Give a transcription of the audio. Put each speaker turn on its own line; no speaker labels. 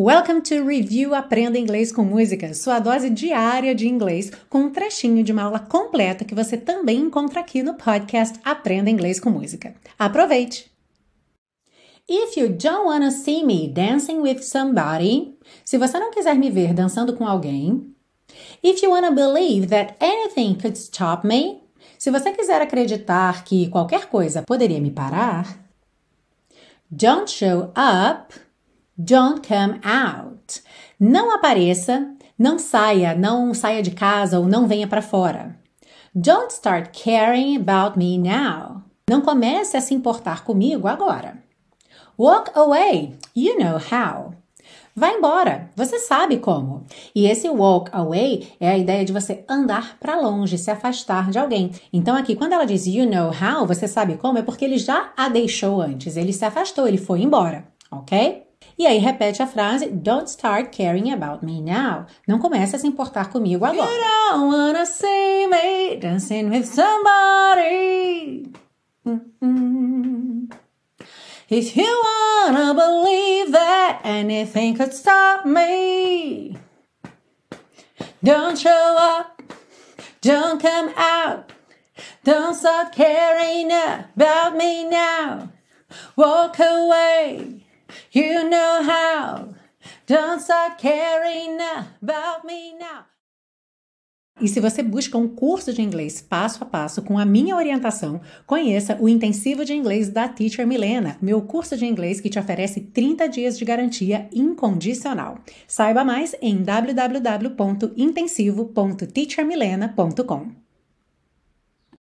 Welcome to Review Aprenda Inglês com Música, sua dose diária de inglês, com um trechinho de uma aula completa que você também encontra aqui no podcast Aprenda Inglês com Música. Aproveite! If you don't wanna see me dancing with somebody, se você não quiser me ver dançando com alguém, if you wanna believe that anything could stop me, se você quiser acreditar que qualquer coisa poderia me parar, don't show up Don't come out. Não apareça, não saia, não saia de casa ou não venha para fora. Don't start caring about me now. Não comece a se importar comigo agora. Walk away. You know how. Vá embora, você sabe como. E esse walk away é a ideia de você andar para longe, se afastar de alguém. Então aqui quando ela diz you know how, você sabe como é porque ele já a deixou antes, ele se afastou, ele foi embora, OK? E aí repete a frase Don't start caring about me now. Não comece a se importar comigo agora. You don't wanna see me dancing with somebody. If you wanna believe that anything could stop me, don't show up, don't come out, don't start caring about me now. Walk away. You know how. Don't start caring about me now. E se você busca um curso de inglês passo a passo com a minha orientação, conheça o Intensivo de Inglês da Teacher Milena, meu curso de inglês que te oferece 30 dias de garantia incondicional. Saiba mais em www.intensivo.teachermilena.com.